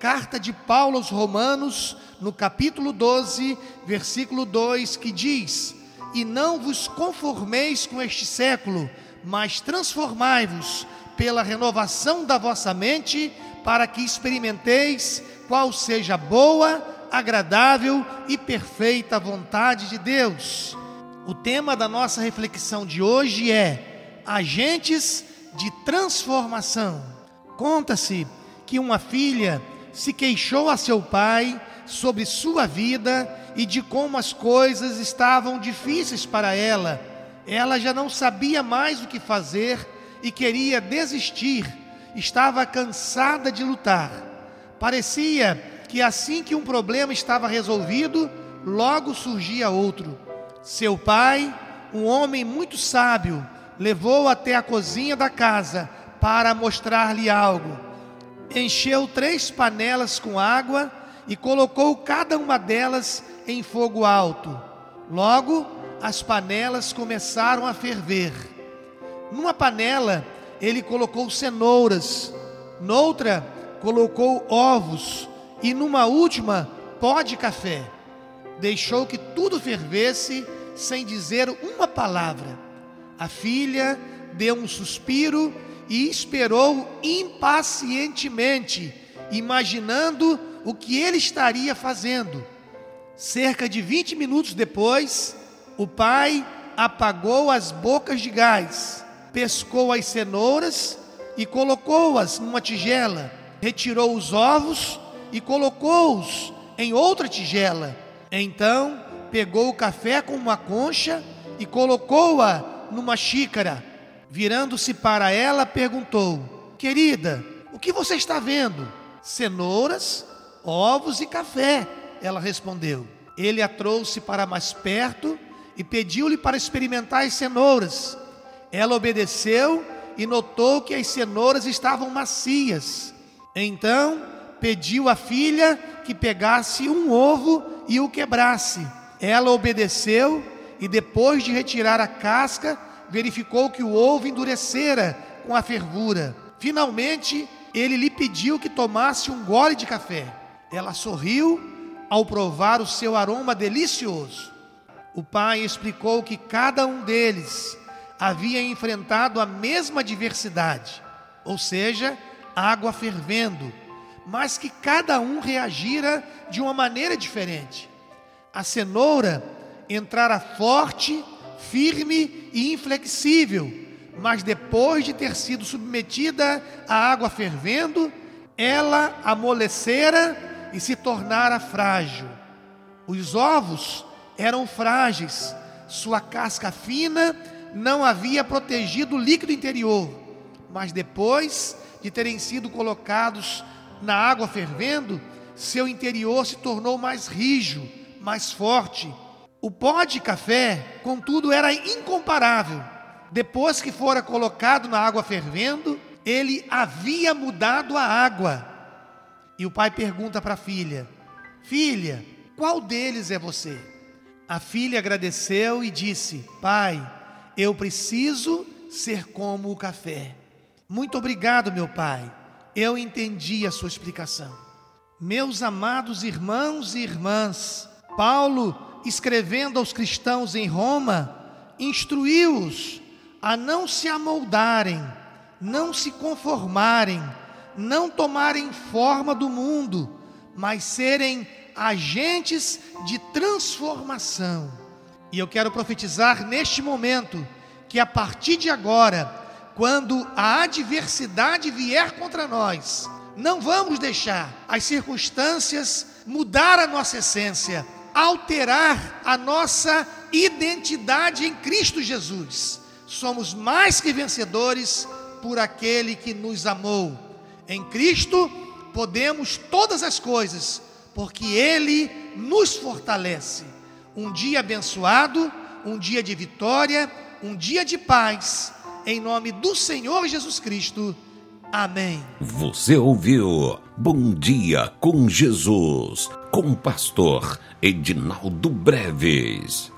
carta de Paulo aos Romanos, no capítulo 12, versículo 2, que diz: E não vos conformeis com este século, mas transformai-vos pela renovação da vossa mente, para que experimenteis qual seja a boa, agradável e perfeita vontade de Deus. O tema da nossa reflexão de hoje é agentes de transformação. Conta-se que uma filha se queixou a seu pai sobre sua vida e de como as coisas estavam difíceis para ela. Ela já não sabia mais o que fazer e queria desistir, estava cansada de lutar. Parecia que assim que um problema estava resolvido, logo surgia outro. Seu pai, um homem muito sábio, levou até a cozinha da casa para mostrar-lhe algo encheu três panelas com água e colocou cada uma delas em fogo alto. Logo, as panelas começaram a ferver. Numa panela, ele colocou cenouras, noutra, colocou ovos, e numa última, pó de café. Deixou que tudo fervesse sem dizer uma palavra. A filha deu um suspiro e esperou impacientemente, imaginando o que ele estaria fazendo. Cerca de 20 minutos depois, o pai apagou as bocas de gás, pescou as cenouras e colocou-as numa tigela, retirou os ovos e colocou-os em outra tigela. Então, pegou o café com uma concha e colocou-a numa xícara Virando-se para ela, perguntou: Querida, o que você está vendo? Cenouras, ovos e café. Ela respondeu. Ele a trouxe para mais perto e pediu-lhe para experimentar as cenouras. Ela obedeceu e notou que as cenouras estavam macias. Então pediu à filha que pegasse um ovo e o quebrasse. Ela obedeceu e, depois de retirar a casca, verificou que o ovo endurecera com a fervura. Finalmente, ele lhe pediu que tomasse um gole de café. Ela sorriu ao provar o seu aroma delicioso. O pai explicou que cada um deles havia enfrentado a mesma adversidade, ou seja, água fervendo, mas que cada um reagira de uma maneira diferente. A cenoura entrara forte firme e inflexível, mas depois de ter sido submetida à água fervendo, ela amolecera e se tornara frágil. Os ovos eram frágeis, sua casca fina não havia protegido o líquido interior, mas depois de terem sido colocados na água fervendo, seu interior se tornou mais rijo, mais forte o pó de café, contudo, era incomparável. Depois que fora colocado na água fervendo, ele havia mudado a água. E o pai pergunta para a filha: Filha, qual deles é você? A filha agradeceu e disse: Pai, eu preciso ser como o café. Muito obrigado, meu pai. Eu entendi a sua explicação. Meus amados irmãos e irmãs, Paulo escrevendo aos cristãos em Roma, instruiu-os a não se amoldarem, não se conformarem, não tomarem forma do mundo, mas serem agentes de transformação. E eu quero profetizar neste momento que a partir de agora, quando a adversidade vier contra nós, não vamos deixar as circunstâncias mudar a nossa essência alterar a nossa identidade em Cristo Jesus. Somos mais que vencedores por aquele que nos amou. Em Cristo, podemos todas as coisas, porque Ele nos fortalece. Um dia abençoado, um dia de vitória, um dia de paz, em nome do Senhor Jesus Cristo. Amém. Você ouviu Bom Dia com Jesus, com o pastor Edinaldo Breves.